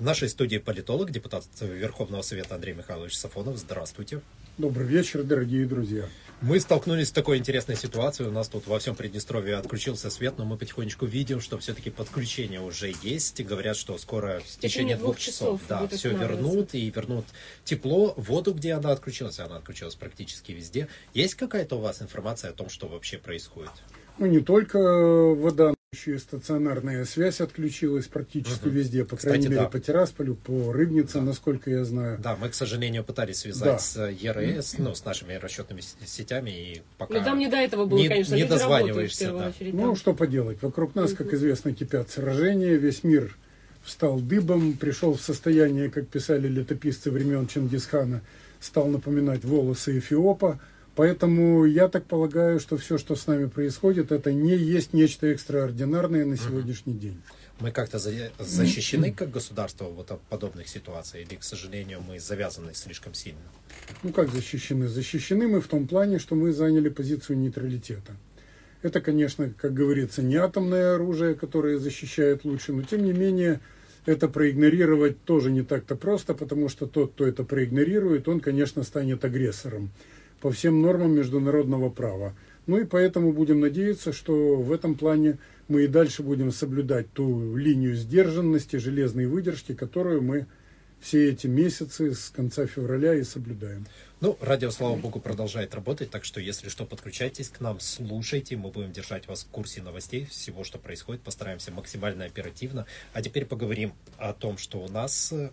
В нашей студии политолог, депутат Верховного Совета Андрей Михайлович Сафонов. Здравствуйте. Добрый вечер, дорогие друзья. Мы столкнулись с такой интересной ситуацией. У нас тут во всем Приднестровье отключился свет, но мы потихонечку видим, что все-таки подключение уже есть. И говорят, что скоро в течение двух часов, да, все вернут и вернут тепло, воду, где она отключилась. Она отключилась практически везде. Есть какая-то у вас информация о том, что вообще происходит? Ну, не только вода, еще и стационарная связь отключилась практически угу. везде, по Кстати, крайней мере, да. по Тирасполю, по Рыбнице, да. насколько я знаю. Да, мы, к сожалению, пытались связать да. с ЕРС, ну, с нашими расчетными сетями, и пока Но там не до этого было, не, конечно, не дозваниваешься. Да. Очередь, ну, что поделать, вокруг нас, угу. как известно, кипят сражения, весь мир встал дыбом, пришел в состояние, как писали летописцы времен Чингисхана, стал напоминать волосы Эфиопа, Поэтому я так полагаю, что все, что с нами происходит, это не есть нечто экстраординарное на сегодняшний день. Мы как-то защищены как государство вот от подобных ситуаций, или, к сожалению, мы завязаны слишком сильно? Ну как защищены? Защищены мы в том плане, что мы заняли позицию нейтралитета. Это, конечно, как говорится, не атомное оружие, которое защищает лучше, но тем не менее это проигнорировать тоже не так-то просто, потому что тот, кто это проигнорирует, он, конечно, станет агрессором по всем нормам международного права. Ну и поэтому будем надеяться, что в этом плане мы и дальше будем соблюдать ту линию сдержанности, железной выдержки, которую мы все эти месяцы с конца февраля и соблюдаем. Ну, радио, слава богу, продолжает работать, так что, если что, подключайтесь к нам, слушайте, мы будем держать вас в курсе новостей, всего, что происходит, постараемся максимально оперативно. А теперь поговорим о том, что у нас э,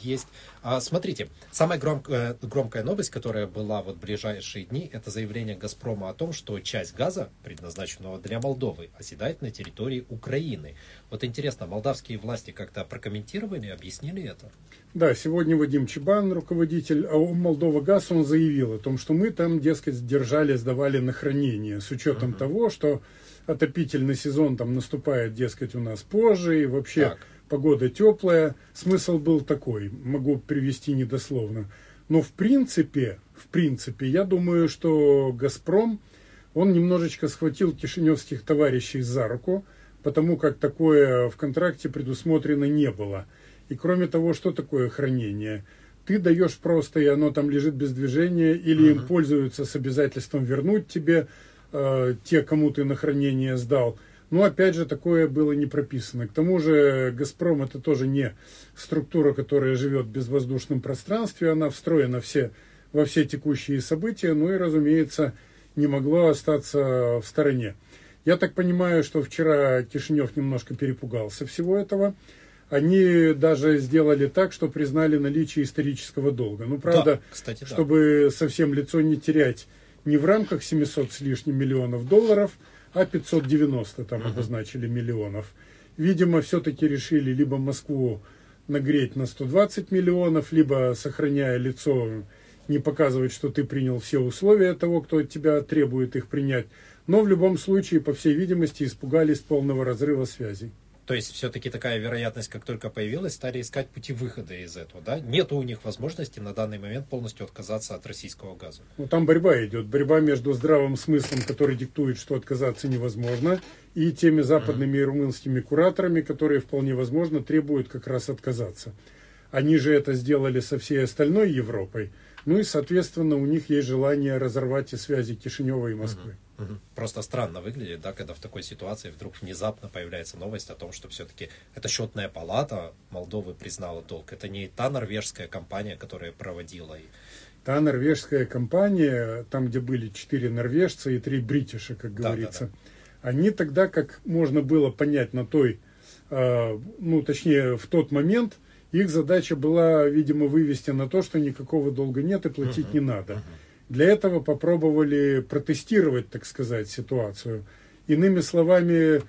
есть. А, смотрите, самая громкая, э, громкая новость, которая была вот в ближайшие дни, это заявление «Газпрома» о том, что часть газа, предназначенного для Молдовы, оседает на территории Украины. Вот интересно, молдавские власти как-то прокомментировали, объяснили это? Да, сегодня Вадим Чебан, руководитель АО «Молдова ГАЗ», он заявил о том, что мы там, дескать, держали, сдавали на хранение, с учетом угу. того, что отопительный сезон там наступает, дескать, у нас позже, и вообще... Так погода теплая. Смысл был такой, могу привести недословно. Но в принципе, в принципе, я думаю, что «Газпром», он немножечко схватил кишиневских товарищей за руку, потому как такое в контракте предусмотрено не было. И кроме того, что такое хранение? Ты даешь просто, и оно там лежит без движения, или uh-huh. им пользуются с обязательством вернуть тебе э, те, кому ты на хранение сдал – но опять же, такое было не прописано. К тому же «Газпром» это тоже не структура, которая живет в безвоздушном пространстве, она встроена все, во все текущие события, ну и, разумеется, не могло остаться в стороне. Я так понимаю, что вчера Кишинев немножко перепугался всего этого. Они даже сделали так, что признали наличие исторического долга. Ну, правда, да, кстати, чтобы да. совсем лицо не терять не в рамках 700 с лишним миллионов долларов – а 590 там uh-huh. обозначили миллионов. Видимо, все-таки решили либо Москву нагреть на 120 миллионов, либо, сохраняя лицо, не показывать, что ты принял все условия того, кто от тебя требует их принять. Но в любом случае, по всей видимости, испугались полного разрыва связей. То есть все-таки такая вероятность, как только появилась, стали искать пути выхода из этого, да? Нет у них возможности на данный момент полностью отказаться от российского газа. Ну там борьба идет, борьба между здравым смыслом, который диктует, что отказаться невозможно, и теми западными mm-hmm. и румынскими кураторами, которые вполне возможно требуют как раз отказаться. Они же это сделали со всей остальной Европой. Ну и, соответственно, у них есть желание разорвать и связи Кишинева и Москвы. Mm-hmm. Просто странно выглядит, да, когда в такой ситуации вдруг внезапно появляется новость о том, что все-таки эта счетная палата Молдовы признала долг. Это не та норвежская компания, которая проводила. Та норвежская компания, там, где были четыре норвежца и три бритиша, как говорится, да, да, да. они тогда, как можно было понять на той, э, ну, точнее, в тот момент, их задача была, видимо, вывести на то, что никакого долга нет и платить uh-huh, не надо. Uh-huh. Для этого попробовали протестировать, так сказать, ситуацию. Иными словами,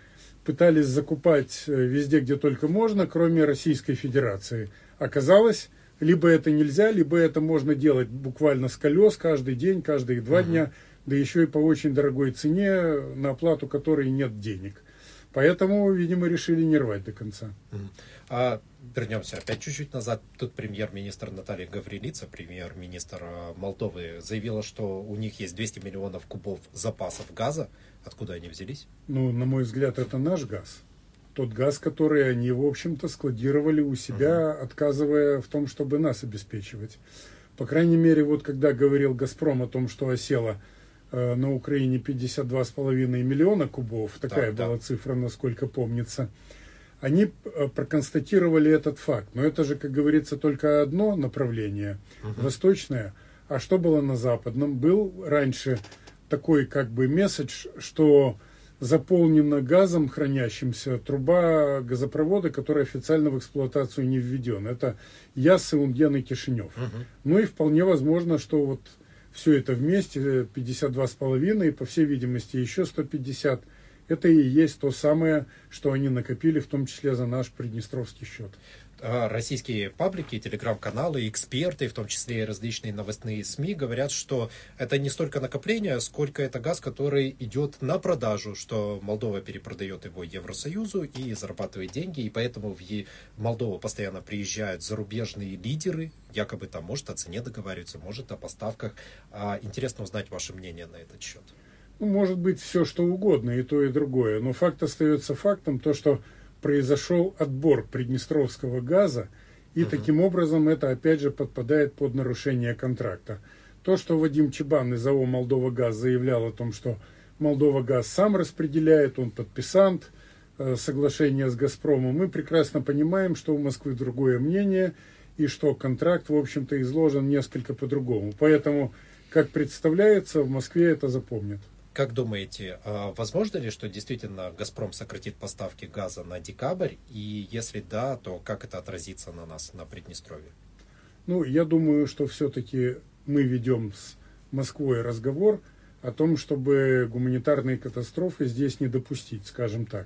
пытались закупать э, везде, где только можно, кроме Российской Федерации. Оказалось, либо это нельзя, либо это можно делать буквально с колес каждый день, каждые два uh-huh. дня, да еще и по очень дорогой цене, на оплату которой нет денег. Поэтому, видимо, решили не рвать до конца. А вернемся опять чуть-чуть назад. Тут премьер-министр Наталья Гаврилица, премьер-министр э, Молдовы, заявила, что у них есть 200 миллионов кубов запасов газа. Откуда они взялись? Ну, на мой взгляд, это наш газ. тот газ, который они, в общем-то, складировали у себя, угу. отказывая в том, чтобы нас обеспечивать. По крайней мере, вот когда говорил «Газпром» о том, что осело э, на Украине 52,5 миллиона кубов, такая так, была да. цифра, насколько помнится, они э, проконстатировали этот факт. Но это же, как говорится, только одно направление, угу. восточное. А что было на западном? Был раньше такой как бы месседж, что заполнена газом хранящимся труба газопровода, который официально в эксплуатацию не введен. Это Яссы, Унден и Кишинев. Угу. Ну и вполне возможно, что вот все это вместе, 52,5 и, по всей видимости, еще 150, это и есть то самое, что они накопили, в том числе за наш приднестровский счет. А, российские паблики, телеграм-каналы, эксперты, в том числе и различные новостные СМИ, говорят, что это не столько накопление, сколько это газ, который идет на продажу, что Молдова перепродает его Евросоюзу и зарабатывает деньги, и поэтому в Молдову постоянно приезжают зарубежные лидеры, якобы там может о цене договариваться, может о поставках. А интересно узнать ваше мнение на этот счет. Ну, может быть все что угодно, и то, и другое, но факт остается фактом, то, что произошел отбор приднестровского газа, и угу. таким образом это опять же подпадает под нарушение контракта. То, что Вадим Чебан из АО «Молдова Газ» заявлял о том, что «Молдова Газ» сам распределяет, он подписант э, соглашения с «Газпромом», мы прекрасно понимаем, что у Москвы другое мнение, и что контракт, в общем-то, изложен несколько по-другому. Поэтому, как представляется, в Москве это запомнят. Как думаете, а возможно ли, что действительно «Газпром» сократит поставки газа на декабрь? И если да, то как это отразится на нас, на Приднестровье? Ну, я думаю, что все-таки мы ведем с Москвой разговор о том, чтобы гуманитарные катастрофы здесь не допустить, скажем так.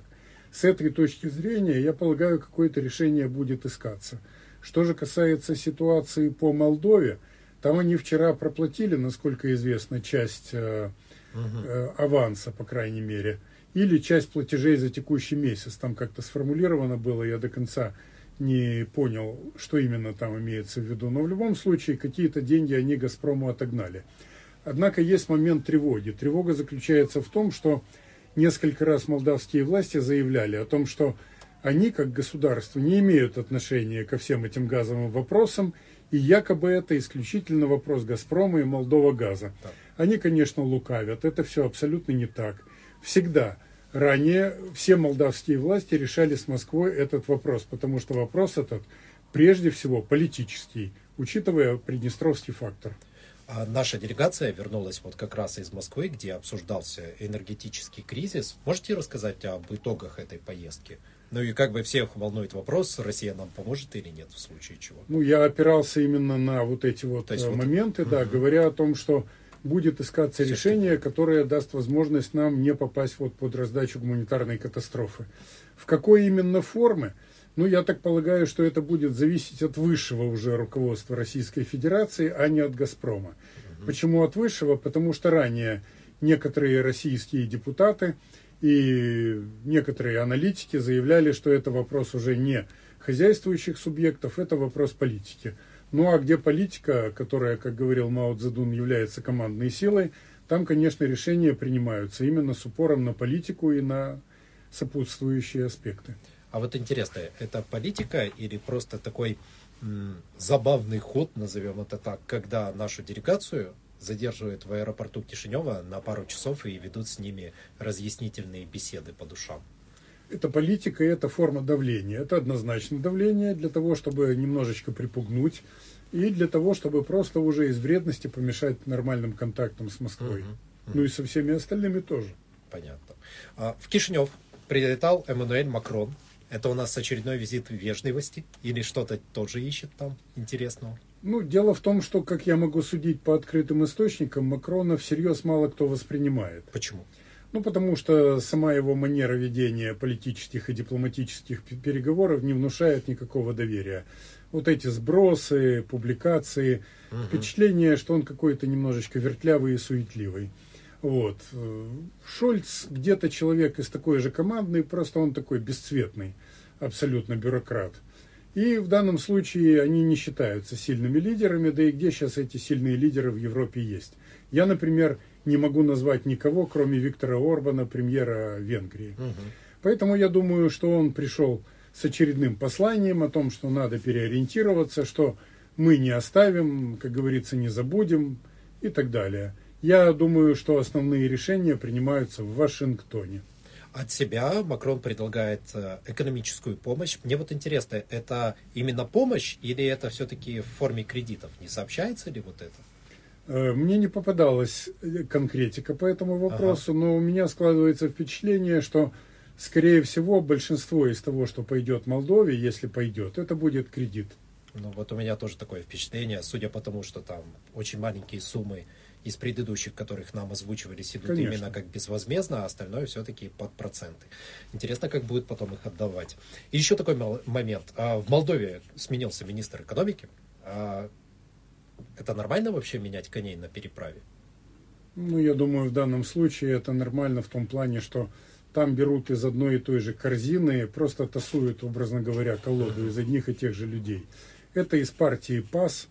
С этой точки зрения, я полагаю, какое-то решение будет искаться. Что же касается ситуации по Молдове, там они вчера проплатили, насколько известно, часть э, э, аванса, по крайней мере, или часть платежей за текущий месяц. Там как-то сформулировано было, я до конца не понял, что именно там имеется в виду. Но в любом случае какие-то деньги они «Газпрому» отогнали. Однако есть момент тревоги. Тревога заключается в том, что несколько раз молдавские власти заявляли о том, что они, как государство, не имеют отношения ко всем этим газовым вопросам, и якобы это исключительно вопрос «Газпрома» и «Молдова газа». Да. Они, конечно, лукавят. Это все абсолютно не так. Всегда ранее все молдавские власти решали с Москвой этот вопрос, потому что вопрос этот прежде всего политический, учитывая приднестровский фактор. А наша делегация вернулась вот как раз из Москвы, где обсуждался энергетический кризис. Можете рассказать об итогах этой поездки? Ну и как бы всех волнует вопрос, Россия нам поможет или нет в случае чего? Ну, я опирался именно на вот эти вот есть, моменты, вот... да, угу. говоря о том, что будет искаться Все решение, которое даст возможность нам не попасть вот под раздачу гуманитарной катастрофы. В какой именно формы? Ну, я так полагаю, что это будет зависеть от высшего уже руководства Российской Федерации, а не от «Газпрома». Угу. Почему от высшего? Потому что ранее некоторые российские депутаты и некоторые аналитики заявляли, что это вопрос уже не хозяйствующих субъектов, это вопрос политики. Ну а где политика, которая, как говорил Мао Цзэдун, является командной силой, там, конечно, решения принимаются именно с упором на политику и на сопутствующие аспекты. А вот интересно, это политика или просто такой забавный ход, назовем это так, когда нашу делегацию задерживают в аэропорту Кишинева на пару часов и ведут с ними разъяснительные беседы по душам? это политика и это форма давления. Это однозначно давление для того, чтобы немножечко припугнуть и для того, чтобы просто уже из вредности помешать нормальным контактам с Москвой. Угу, угу. Ну и со всеми остальными тоже. Понятно. А, в Кишинев прилетал Эммануэль Макрон. Это у нас очередной визит вежливости или что-то тоже ищет там интересного? Ну, дело в том, что, как я могу судить по открытым источникам, Макрона всерьез мало кто воспринимает. Почему? Ну, потому что сама его манера ведения политических и дипломатических переговоров не внушает никакого доверия. Вот эти сбросы, публикации, угу. впечатление, что он какой-то немножечко вертлявый и суетливый. Вот. Шольц где-то человек из такой же командный, просто он такой бесцветный, абсолютно бюрократ. И в данном случае они не считаются сильными лидерами, да и где сейчас эти сильные лидеры в Европе есть. Я, например, не могу назвать никого, кроме Виктора Орбана, премьера Венгрии. Угу. Поэтому я думаю, что он пришел с очередным посланием о том, что надо переориентироваться, что мы не оставим, как говорится, не забудем и так далее. Я думаю, что основные решения принимаются в Вашингтоне. От себя Макрон предлагает э, экономическую помощь. Мне вот интересно, это именно помощь или это все-таки в форме кредитов? Не сообщается ли вот это? Э, мне не попадалась э, конкретика по этому вопросу, ага. но у меня складывается впечатление, что, скорее всего, большинство из того, что пойдет Молдове, если пойдет, это будет кредит. Ну вот у меня тоже такое впечатление, судя по тому, что там очень маленькие суммы из предыдущих, которых нам озвучивались, идут Конечно. именно как безвозмездно, а остальное все-таки под проценты. Интересно, как будет потом их отдавать. И еще такой момент. А, в Молдове сменился министр экономики. А, это нормально вообще менять коней на переправе? Ну, я думаю, в данном случае это нормально в том плане, что там берут из одной и той же корзины, просто тасуют, образно говоря, колоду из одних и тех же людей. Это из партии ПАС,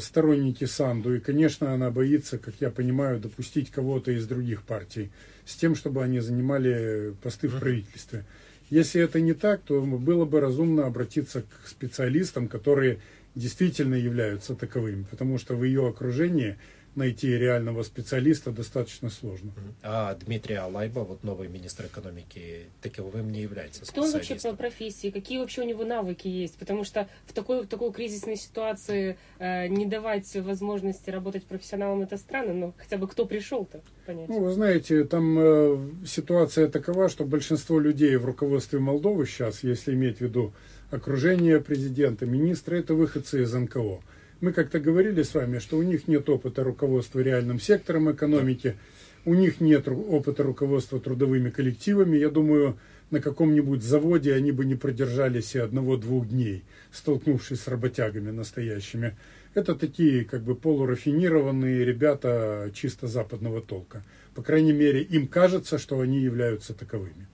сторонники Санду. И, конечно, она боится, как я понимаю, допустить кого-то из других партий с тем, чтобы они занимали посты в правительстве. Если это не так, то было бы разумно обратиться к специалистам, которые действительно являются таковыми, потому что в ее окружении найти реального специалиста достаточно сложно. А Дмитрий Алайба, вот новый министр экономики, таковым не является Кто он вообще по профессии? Какие вообще у него навыки есть? Потому что в такой, в такой кризисной ситуации э, не давать возможности работать профессионалам это странно, но хотя бы кто пришел-то, понять. Ну, вы знаете, там э, ситуация такова, что большинство людей в руководстве Молдовы сейчас, если иметь в виду окружение президента, министры, это выходцы из НКО. Мы как-то говорили с вами, что у них нет опыта руководства реальным сектором экономики, у них нет опыта руководства трудовыми коллективами. Я думаю, на каком-нибудь заводе они бы не продержались и одного-двух дней, столкнувшись с работягами настоящими. Это такие как бы полурафинированные ребята чисто западного толка. По крайней мере, им кажется, что они являются таковыми.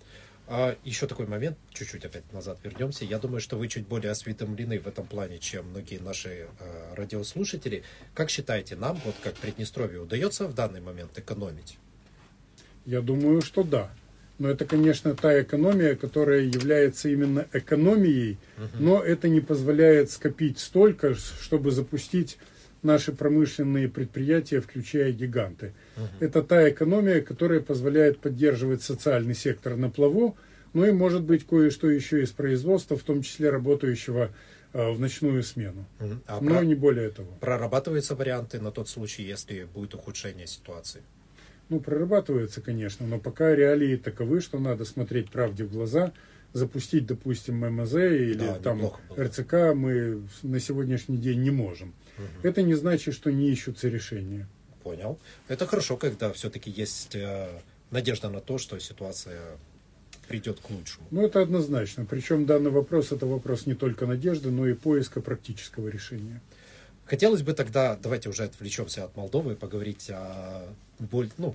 А еще такой момент, чуть-чуть опять назад вернемся. Я думаю, что вы чуть более осведомлены в этом плане, чем многие наши э, радиослушатели. Как считаете, нам, вот как Приднестровью, удается в данный момент экономить? Я думаю, что да. Но это, конечно, та экономия, которая является именно экономией, угу. но это не позволяет скопить столько, чтобы запустить наши промышленные предприятия, включая гиганты. Угу. Это та экономия, которая позволяет поддерживать социальный сектор на плаву, ну и может быть кое-что еще из производства, в том числе работающего э, в ночную смену. А Но про... не более того. Прорабатываются варианты на тот случай, если будет ухудшение ситуации? Ну, прорабатываются, конечно, но пока реалии таковы, что надо смотреть правде в глаза, запустить, допустим, ММЗ или да, там РЦК мы на сегодняшний день не можем. Угу. Это не значит, что не ищутся решения. Понял. Это хорошо, когда все-таки есть э, надежда на то, что ситуация придет к лучшему. Ну, это однозначно. Причем данный вопрос, это вопрос не только надежды, но и поиска практического решения. Хотелось бы тогда, давайте уже отвлечемся от Молдовы и поговорить о боль, ну,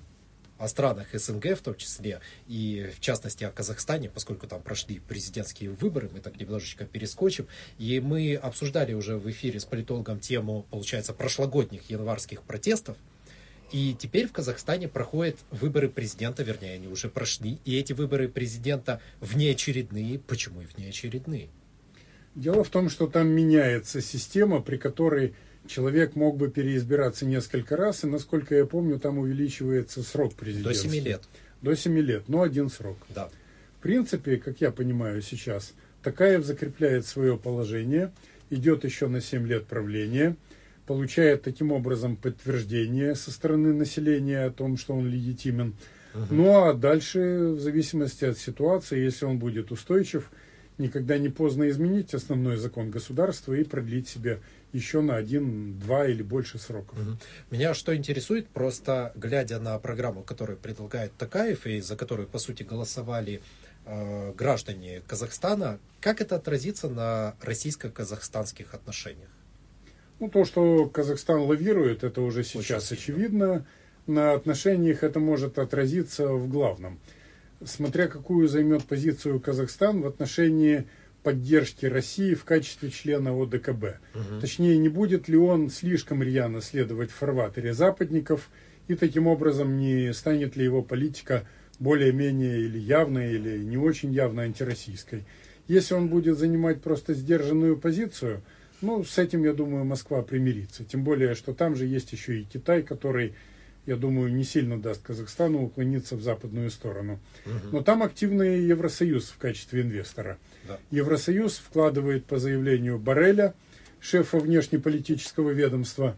о странах СНГ в том числе, и в частности о Казахстане, поскольку там прошли президентские выборы, мы так немножечко перескочим, и мы обсуждали уже в эфире с политологом тему, получается, прошлогодних январских протестов, и теперь в Казахстане проходят выборы президента, вернее, они уже прошли, и эти выборы президента внеочередные. Почему и внеочередные? Дело в том, что там меняется система, при которой человек мог бы переизбираться несколько раз, и, насколько я помню, там увеличивается срок президента. До 7 лет. До 7 лет, но один срок. Да. В принципе, как я понимаю сейчас, Такаев закрепляет свое положение, идет еще на 7 лет правления, получает таким образом подтверждение со стороны населения о том, что он легитимен. Угу. Ну а дальше, в зависимости от ситуации, если он будет устойчив, никогда не поздно изменить основной закон государства и продлить себе еще на один, два или больше сроков. Меня что интересует, просто глядя на программу, которую предлагает Такаев и за которую, по сути, голосовали э, граждане Казахстана, как это отразится на российско-казахстанских отношениях? Ну, то, что Казахстан лавирует, это уже сейчас Очень очевидно. На отношениях это может отразиться в главном. Смотря какую займет позицию Казахстан в отношении поддержки России в качестве члена ОДКБ. Угу. Точнее, не будет ли он слишком рьяно следовать в фарватере западников, и таким образом не станет ли его политика более-менее или явной, или не очень явно антироссийской. Если он будет занимать просто сдержанную позицию, ну, с этим, я думаю, Москва примирится. Тем более, что там же есть еще и Китай, который, я думаю, не сильно даст Казахстану уклониться в западную сторону. Но там активный Евросоюз в качестве инвестора. Да. Евросоюз вкладывает по заявлению Барреля, шефа внешнеполитического ведомства,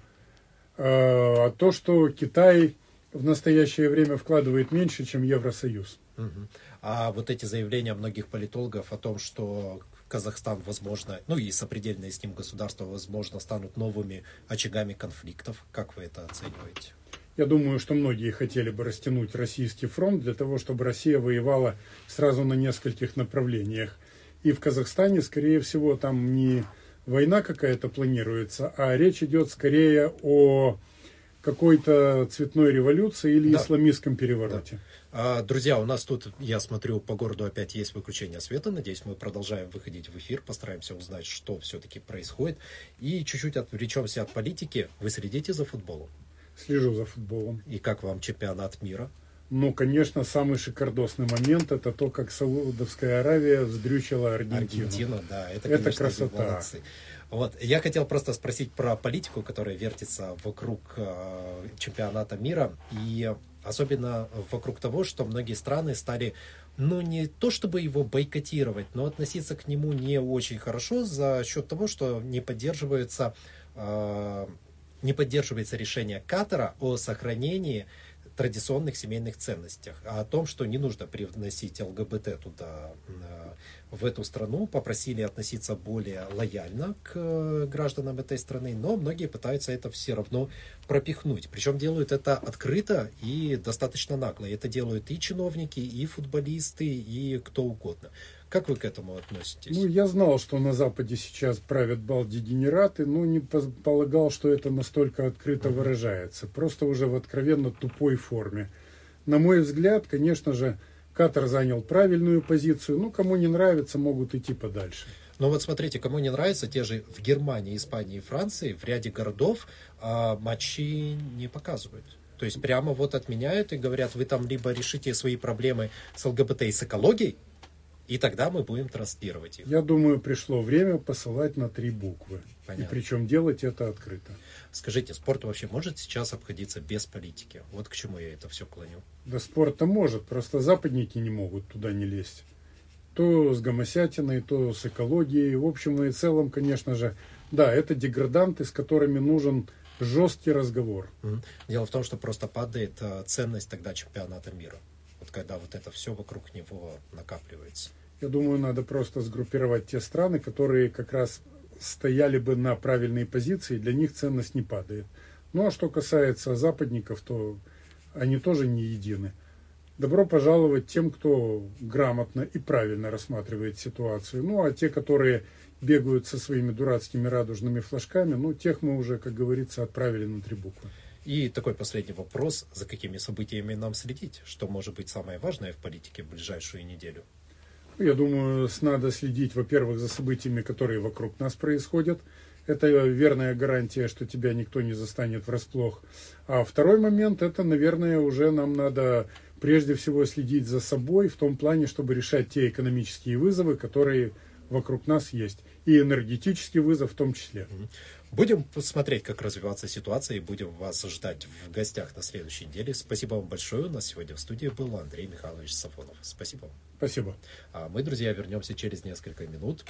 э, то, что Китай в настоящее время вкладывает меньше, чем Евросоюз. Мгм. А вот эти заявления многих политологов о том, что Казахстан, возможно, ну и сопредельные с ним государства, возможно, станут новыми очагами конфликтов. Как вы это оцениваете? Я думаю, что многие хотели бы растянуть российский фронт для того, чтобы Россия воевала сразу на нескольких направлениях. И в Казахстане, скорее всего, там не война какая-то планируется, а речь идет скорее о какой-то цветной революции или Да. исламистском перевороте. А, Друзья, у нас тут, я смотрю, по городу опять есть выключение света. Надеюсь, мы продолжаем выходить в эфир, постараемся узнать, что все-таки происходит. И чуть-чуть отвлечемся от политики. Вы следите за футболом? Слежу за футболом. И как вам чемпионат мира? Ну, конечно, самый шикардосный момент это то, как Саудовская Аравия вздрючила Аргентину. Аргентина, да, это, Это конечно, красота. молодцы. Вот, я хотел просто спросить про политику, которая вертится вокруг э, чемпионата мира, и особенно вокруг того, что многие страны стали, ну, не то чтобы его бойкотировать, но относиться к нему не очень хорошо за счет того, что не поддерживается, э, не поддерживается решение Катара о сохранении традиционных семейных ценностях, а о том, что не нужно привносить ЛГБТ туда, э, в эту страну, попросили относиться более лояльно к э, гражданам этой страны, но многие пытаются это все равно пропихнуть. Причем делают это открыто и достаточно нагло. Это делают и чиновники, и футболисты, и кто угодно. Как вы к этому относитесь? Ну, я знал, что на Западе сейчас правят балдегенераты, но не полагал, что это настолько открыто выражается. Просто уже в откровенно тупой форме. На мой взгляд, конечно же, Катар занял правильную позицию. Ну, кому не нравится, могут идти подальше. Но вот смотрите, кому не нравится, те же в Германии, Испании и Франции в ряде городов а, матчи не показывают. То есть прямо вот отменяют и говорят, вы там либо решите свои проблемы с ЛГБТ и с экологией, и тогда мы будем транслировать их. Я думаю, пришло время посылать на три буквы. Понятно. И причем делать это открыто. Скажите, спорт вообще может сейчас обходиться без политики? Вот к чему я это все клоню. Да спорт-то может, просто западники не могут туда не лезть. То с гомосятиной, то с экологией. В общем и целом, конечно же, да, это деграданты, с которыми нужен жесткий разговор. Дело в том, что просто падает э, ценность тогда чемпионата мира. Вот когда вот это все вокруг него накапливается. Я думаю, надо просто сгруппировать те страны, которые как раз стояли бы на правильной позиции, для них ценность не падает. Ну а что касается западников, то они тоже не едины. Добро пожаловать тем, кто грамотно и правильно рассматривает ситуацию. Ну а те, которые бегают со своими дурацкими радужными флажками, ну тех мы уже, как говорится, отправили на три буквы. И такой последний вопрос, за какими событиями нам следить? Что может быть самое важное в политике в ближайшую неделю? Я думаю, надо следить, во-первых, за событиями, которые вокруг нас происходят. Это верная гарантия, что тебя никто не застанет врасплох. А второй момент, это, наверное, уже нам надо прежде всего следить за собой в том плане, чтобы решать те экономические вызовы, которые вокруг нас есть. И энергетический вызов в том числе. Будем посмотреть, как развиваться ситуация, и будем вас ждать в гостях на следующей неделе. Спасибо вам большое. У нас сегодня в студии был Андрей Михайлович Сафонов. Спасибо вам. Спасибо. А мы, друзья, вернемся через несколько минут.